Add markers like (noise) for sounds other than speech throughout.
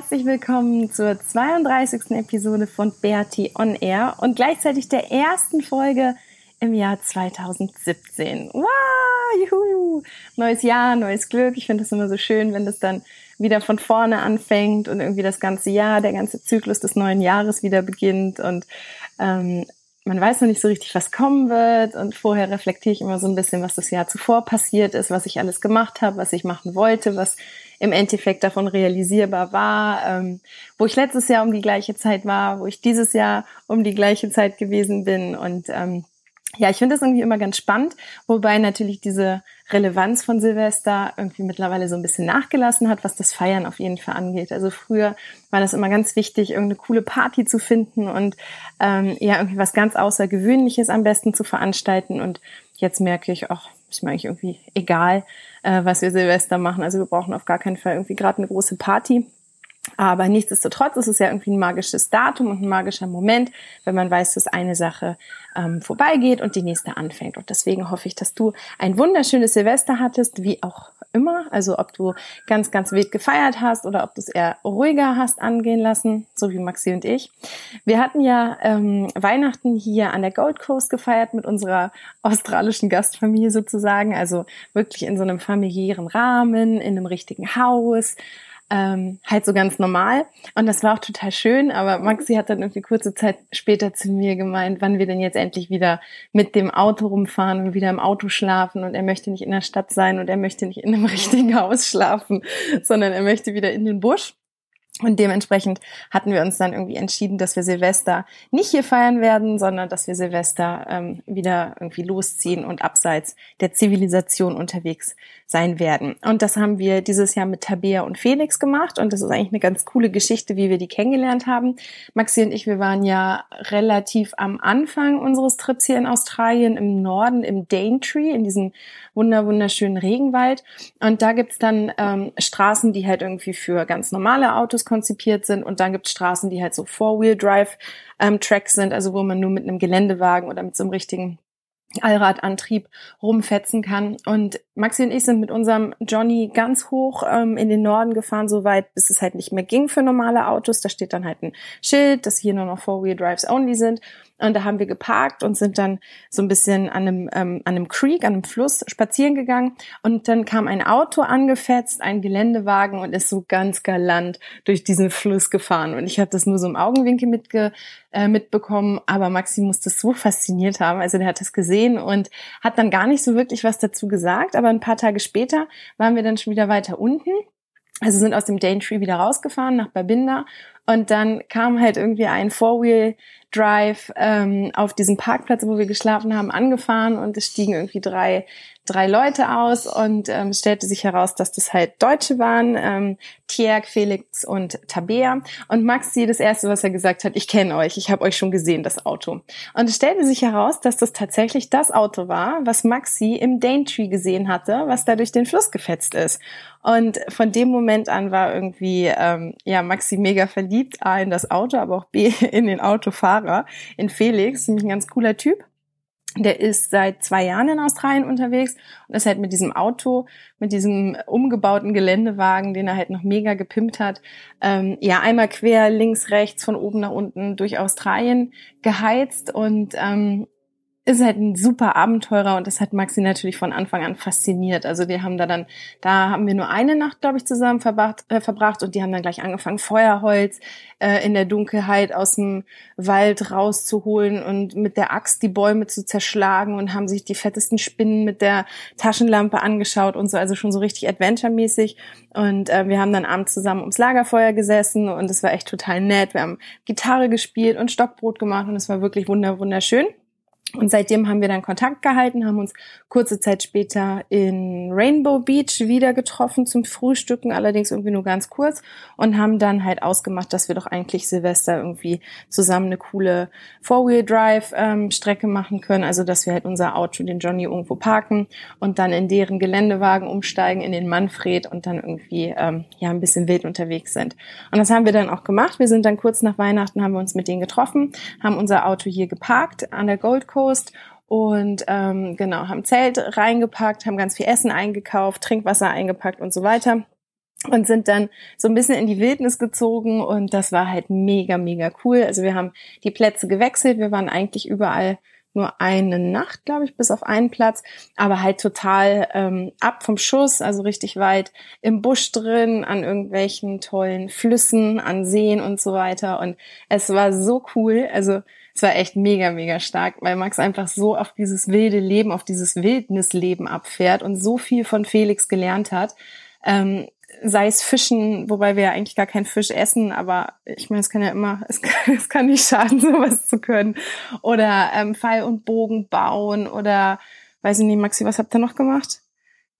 Herzlich willkommen zur 32. Episode von Bertie on Air und gleichzeitig der ersten Folge im Jahr 2017. Wow, juhu! Neues Jahr, neues Glück. Ich finde das immer so schön, wenn das dann wieder von vorne anfängt und irgendwie das ganze Jahr, der ganze Zyklus des neuen Jahres wieder beginnt und ähm, man weiß noch nicht so richtig, was kommen wird und vorher reflektiere ich immer so ein bisschen, was das Jahr zuvor passiert ist, was ich alles gemacht habe, was ich machen wollte, was im Endeffekt davon realisierbar war, ähm, wo ich letztes Jahr um die gleiche Zeit war, wo ich dieses Jahr um die gleiche Zeit gewesen bin. Und ähm, ja, ich finde das irgendwie immer ganz spannend, wobei natürlich diese Relevanz von Silvester irgendwie mittlerweile so ein bisschen nachgelassen hat, was das Feiern auf jeden Fall angeht. Also früher war das immer ganz wichtig, irgendeine coole Party zu finden und ähm, ja, irgendwie was ganz Außergewöhnliches am besten zu veranstalten. Und jetzt merke ich, ach, ist mir eigentlich irgendwie egal, äh, was wir Silvester machen. Also wir brauchen auf gar keinen Fall irgendwie gerade eine große Party. Aber nichtsdestotrotz ist es ja irgendwie ein magisches Datum und ein magischer Moment, wenn man weiß, dass eine Sache ähm, vorbeigeht und die nächste anfängt. Und deswegen hoffe ich, dass du ein wunderschönes Silvester hattest, wie auch immer. Also ob du ganz, ganz wild gefeiert hast oder ob du es eher ruhiger hast angehen lassen, so wie Maxi und ich. Wir hatten ja ähm, Weihnachten hier an der Gold Coast gefeiert mit unserer australischen Gastfamilie sozusagen. Also wirklich in so einem familiären Rahmen, in einem richtigen Haus ähm, halt so ganz normal. Und das war auch total schön, aber Maxi hat dann irgendwie kurze Zeit später zu mir gemeint, wann wir denn jetzt endlich wieder mit dem Auto rumfahren und wieder im Auto schlafen und er möchte nicht in der Stadt sein und er möchte nicht in einem (laughs) richtigen Haus schlafen, sondern er möchte wieder in den Busch. Und dementsprechend hatten wir uns dann irgendwie entschieden, dass wir Silvester nicht hier feiern werden, sondern dass wir Silvester ähm, wieder irgendwie losziehen und abseits der Zivilisation unterwegs sein werden. Und das haben wir dieses Jahr mit Tabea und Felix gemacht. Und das ist eigentlich eine ganz coole Geschichte, wie wir die kennengelernt haben. Maxi und ich, wir waren ja relativ am Anfang unseres Trips hier in Australien im Norden, im Daintree, in diesem wunder wunderschönen Regenwald. Und da gibt's dann ähm, Straßen, die halt irgendwie für ganz normale Autos konzipiert sind. Und dann gibt's Straßen, die halt so Four-Wheel-Drive ähm, sind, also wo man nur mit einem Geländewagen oder mit so einem richtigen Allradantrieb rumfetzen kann. Und Maxi und ich sind mit unserem Johnny ganz hoch ähm, in den Norden gefahren, so weit, bis es halt nicht mehr ging für normale Autos. Da steht dann halt ein Schild, dass hier nur noch Four-Wheel-Drives only sind. Und da haben wir geparkt und sind dann so ein bisschen an einem, ähm, an einem Creek, an einem Fluss spazieren gegangen. Und dann kam ein Auto angefetzt, ein Geländewagen und ist so ganz galant durch diesen Fluss gefahren. Und ich habe das nur so im Augenwinkel mitge äh, mitbekommen, aber Maxi muss das so fasziniert haben. Also der hat das gesehen und hat dann gar nicht so wirklich was dazu gesagt. Aber ein paar Tage später waren wir dann schon wieder weiter unten also sind aus dem Daintree wieder rausgefahren nach Babinda und dann kam halt irgendwie ein Four-Wheel Drive ähm, auf diesem Parkplatz, wo wir geschlafen haben, angefahren und es stiegen irgendwie drei drei Leute aus und ähm, stellte sich heraus, dass das halt Deutsche waren, ähm, Tierk, Felix und Tabea. Und Maxi, das erste, was er gesagt hat, ich kenne euch, ich habe euch schon gesehen, das Auto. Und es stellte sich heraus, dass das tatsächlich das Auto war, was Maxi im Daintree gesehen hatte, was da durch den Fluss gefetzt ist. Und von dem Moment an war irgendwie ähm, ja Maxi mega verliebt, A in das Auto, aber auch B (laughs) in den Autofahrer, in Felix, nämlich ein ganz cooler Typ. Der ist seit zwei Jahren in Australien unterwegs und ist halt mit diesem Auto, mit diesem umgebauten Geländewagen, den er halt noch mega gepimpt hat, ähm, ja einmal quer links, rechts, von oben nach unten durch Australien geheizt und ähm, ist halt ein super Abenteurer und das hat Maxi natürlich von Anfang an fasziniert. Also wir haben da dann, da haben wir nur eine Nacht, glaube ich, zusammen verbracht, äh, verbracht und die haben dann gleich angefangen, Feuerholz äh, in der Dunkelheit aus dem Wald rauszuholen und mit der Axt die Bäume zu zerschlagen und haben sich die fettesten Spinnen mit der Taschenlampe angeschaut und so, also schon so richtig adventure-mäßig. Und äh, wir haben dann abends zusammen ums Lagerfeuer gesessen und es war echt total nett. Wir haben Gitarre gespielt und Stockbrot gemacht und es war wirklich wunder wunderschön. Und seitdem haben wir dann Kontakt gehalten, haben uns kurze Zeit später in Rainbow Beach wieder getroffen zum Frühstücken, allerdings irgendwie nur ganz kurz und haben dann halt ausgemacht, dass wir doch eigentlich Silvester irgendwie zusammen eine coole Four-Wheel-Drive-Strecke ähm, machen können, also dass wir halt unser Auto, den Johnny, irgendwo parken und dann in deren Geländewagen umsteigen, in den Manfred und dann irgendwie ähm, ja ein bisschen wild unterwegs sind. Und das haben wir dann auch gemacht. Wir sind dann kurz nach Weihnachten, haben wir uns mit denen getroffen, haben unser Auto hier geparkt an der Gold Coast Coast und ähm, genau, haben Zelt reingepackt, haben ganz viel Essen eingekauft, Trinkwasser eingepackt und so weiter und sind dann so ein bisschen in die Wildnis gezogen und das war halt mega, mega cool. Also wir haben die Plätze gewechselt, wir waren eigentlich überall nur eine Nacht, glaube ich, bis auf einen Platz, aber halt total ähm, ab vom Schuss, also richtig weit im Busch drin, an irgendwelchen tollen Flüssen, an Seen und so weiter. Und es war so cool. Also es war echt mega, mega stark, weil Max einfach so auf dieses wilde Leben, auf dieses Wildnisleben abfährt und so viel von Felix gelernt hat. Ähm, sei es Fischen, wobei wir ja eigentlich gar keinen Fisch essen, aber ich meine, es kann ja immer, (laughs) es kann, es kann nicht schaden, (laughs) sowas zu können. Oder ähm, Pfeil und Bogen bauen oder weiß ich nicht, Maxi, was habt ihr noch gemacht?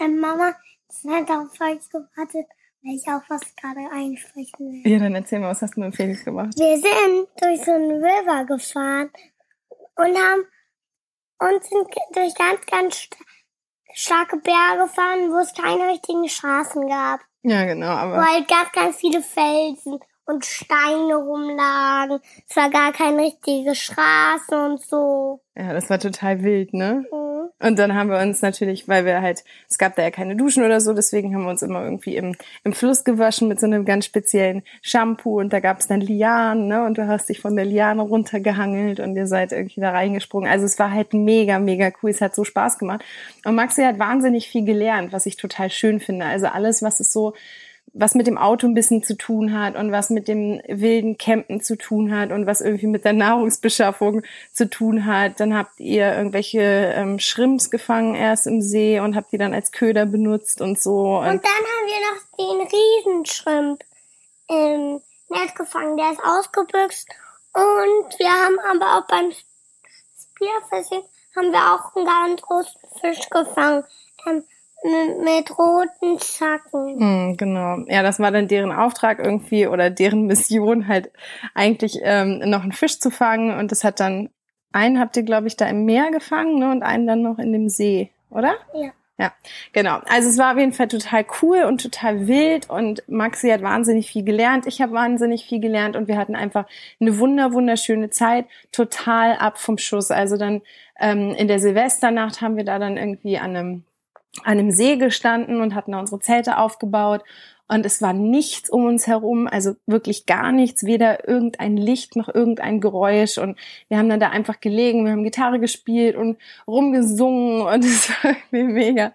Ähm, Mama, das hat auf euch gewartet weil ich auch was gerade einsprechen will. Ja, dann erzähl mal, was hast du mit Felix gemacht? Wir sind durch so einen River gefahren und haben und sind durch ganz, ganz starke Berge gefahren, wo es keine richtigen Straßen gab. Ja, genau, aber. Weil ganz, ganz viele Felsen und Steine rumlagen. Es war gar keine richtige Straße und so. Ja, das war total wild, ne? Mhm. Und dann haben wir uns natürlich, weil wir halt, es gab da ja keine Duschen oder so, deswegen haben wir uns immer irgendwie im, im Fluss gewaschen mit so einem ganz speziellen Shampoo und da gab es dann Lianen, ne? Und du hast dich von der Liane runtergehangelt und ihr seid irgendwie da reingesprungen. Also es war halt mega, mega cool. Es hat so Spaß gemacht. Und Maxi hat wahnsinnig viel gelernt, was ich total schön finde. Also alles, was es so was mit dem Auto ein bisschen zu tun hat und was mit dem wilden Campen zu tun hat und was irgendwie mit der Nahrungsbeschaffung zu tun hat. Dann habt ihr irgendwelche ähm, Schrimps gefangen erst im See und habt die dann als Köder benutzt und so. Und, und dann haben wir noch den Riesenschrimp im Netz gefangen. Der ist ausgebüxt und wir haben aber auch beim Spearfishing haben wir auch einen ganz großen Fisch gefangen. Ähm, mit roten Zacken. Hm, genau. Ja, das war dann deren Auftrag irgendwie oder deren Mission halt eigentlich ähm, noch einen Fisch zu fangen und das hat dann einen habt ihr glaube ich da im Meer gefangen ne, und einen dann noch in dem See, oder? Ja. Ja, genau. Also es war auf jeden Fall total cool und total wild und Maxi hat wahnsinnig viel gelernt. Ich habe wahnsinnig viel gelernt und wir hatten einfach eine wunder wunderschöne Zeit, total ab vom Schuss. Also dann ähm, in der Silvesternacht haben wir da dann irgendwie an einem an einem See gestanden und hatten da unsere Zelte aufgebaut und es war nichts um uns herum, also wirklich gar nichts, weder irgendein Licht noch irgendein Geräusch. Und wir haben dann da einfach gelegen, wir haben Gitarre gespielt und rumgesungen (laughs) und es war mega,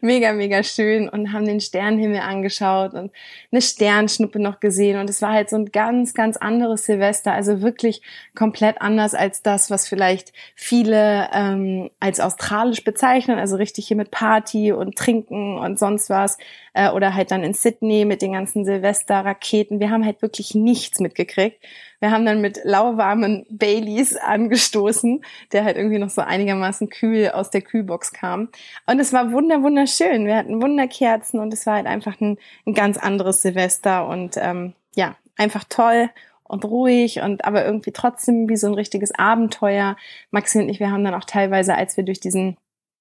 mega, mega schön und haben den Sternenhimmel angeschaut und eine Sternschnuppe noch gesehen. Und es war halt so ein ganz, ganz anderes Silvester, also wirklich komplett anders als das, was vielleicht viele ähm, als australisch bezeichnen, also richtig hier mit Party und Trinken und sonst was äh, oder halt dann in Sydney mit den ganzen Silvester-Raketen. Wir haben halt wirklich nichts mitgekriegt. Wir haben dann mit lauwarmen Baileys angestoßen, der halt irgendwie noch so einigermaßen kühl aus der Kühlbox kam. Und es war wunder wunderschön. Wir hatten Wunderkerzen und es war halt einfach ein, ein ganz anderes Silvester und ähm, ja, einfach toll und ruhig und aber irgendwie trotzdem wie so ein richtiges Abenteuer. Maxi und ich, wir haben dann auch teilweise, als wir durch diesen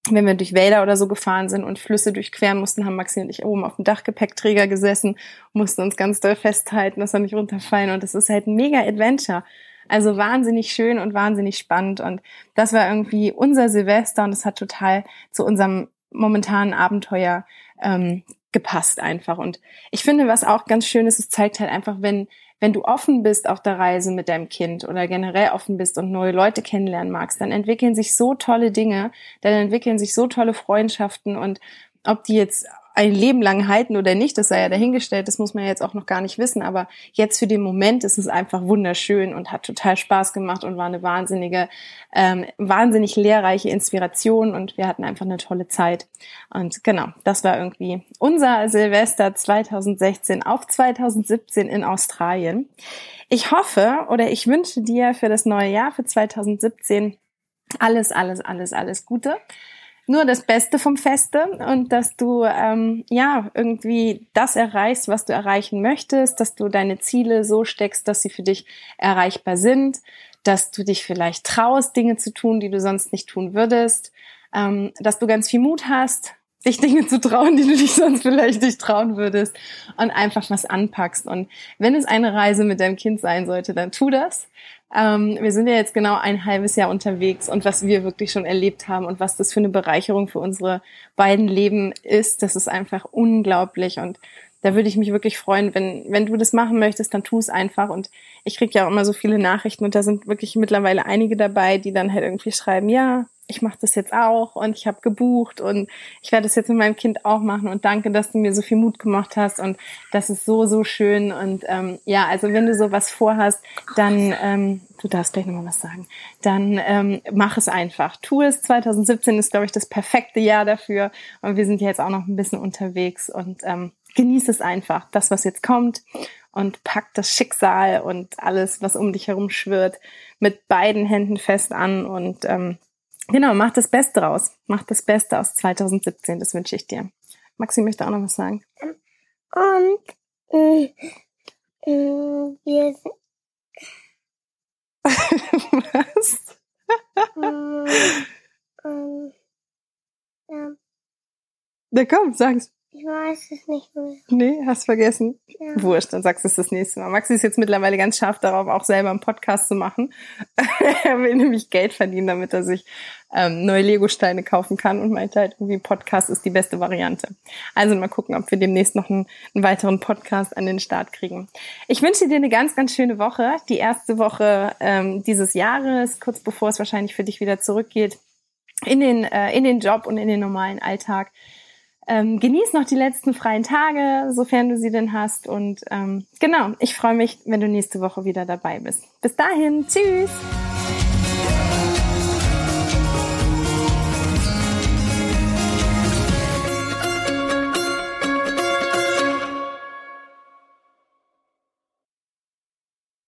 wenn wir durch Wälder oder so gefahren sind und Flüsse durchqueren mussten, haben Maxi und ich oben auf dem Dachgepäckträger gesessen, mussten uns ganz doll festhalten, dass wir nicht runterfallen. Und das ist halt ein mega Adventure. Also wahnsinnig schön und wahnsinnig spannend. Und das war irgendwie unser Silvester und es hat total zu unserem momentanen Abenteuer ähm, gepasst einfach. Und ich finde, was auch ganz schön ist, es zeigt halt einfach, wenn wenn du offen bist auf der Reise mit deinem Kind oder generell offen bist und neue Leute kennenlernen magst, dann entwickeln sich so tolle Dinge, dann entwickeln sich so tolle Freundschaften und ob die jetzt ein Leben lang halten oder nicht, das sei ja dahingestellt, das muss man jetzt auch noch gar nicht wissen, aber jetzt für den Moment ist es einfach wunderschön und hat total Spaß gemacht und war eine wahnsinnige, ähm, wahnsinnig lehrreiche Inspiration und wir hatten einfach eine tolle Zeit. Und genau, das war irgendwie unser Silvester 2016 auf 2017 in Australien. Ich hoffe oder ich wünsche dir für das neue Jahr, für 2017, alles, alles, alles, alles Gute nur das Beste vom Feste und dass du ähm, ja irgendwie das erreichst, was du erreichen möchtest, dass du deine Ziele so steckst, dass sie für dich erreichbar sind, dass du dich vielleicht traust, Dinge zu tun, die du sonst nicht tun würdest, ähm, dass du ganz viel Mut hast, dich (laughs) Dinge zu trauen, die du dich sonst vielleicht nicht trauen würdest und einfach was anpackst. Und wenn es eine Reise mit deinem Kind sein sollte, dann tu das. Ähm, wir sind ja jetzt genau ein halbes Jahr unterwegs und was wir wirklich schon erlebt haben und was das für eine Bereicherung für unsere beiden Leben ist, das ist einfach unglaublich und da würde ich mich wirklich freuen, wenn, wenn du das machen möchtest, dann tu es einfach. Und ich krieg ja auch immer so viele Nachrichten und da sind wirklich mittlerweile einige dabei, die dann halt irgendwie schreiben, ja, ich mache das jetzt auch und ich habe gebucht und ich werde das jetzt mit meinem Kind auch machen und danke, dass du mir so viel Mut gemacht hast und das ist so, so schön und ähm, ja, also wenn du sowas vorhast, dann, ähm, du darfst gleich nochmal was sagen, dann ähm, mach es einfach. Tu es. 2017 ist, glaube ich, das perfekte Jahr dafür und wir sind ja jetzt auch noch ein bisschen unterwegs und ähm, genieß es einfach, das, was jetzt kommt und pack das Schicksal und alles, was um dich herum schwirrt, mit beiden Händen fest an und ähm, Genau, mach das Beste draus. Mach das Beste aus 2017, das wünsche ich dir. Maxi möchte auch noch was sagen. Und äh, äh, wir sind was? äh, äh, ja. Na komm, sag's. Ich weiß es nicht mehr. Nee, hast vergessen. Ja. Wurscht, dann sagst du es das nächste Mal. Maxi ist jetzt mittlerweile ganz scharf darauf, auch selber einen Podcast zu machen. (laughs) er will nämlich Geld verdienen, damit er sich ähm, neue Lego-Steine kaufen kann und meinte halt irgendwie, Podcast ist die beste Variante. Also mal gucken, ob wir demnächst noch einen, einen weiteren Podcast an den Start kriegen. Ich wünsche dir eine ganz, ganz schöne Woche. Die erste Woche ähm, dieses Jahres, kurz bevor es wahrscheinlich für dich wieder zurückgeht in den, äh, in den Job und in den normalen Alltag. Ähm, genieß noch die letzten freien Tage, sofern du sie denn hast. Und ähm, genau, ich freue mich, wenn du nächste Woche wieder dabei bist. Bis dahin, tschüss!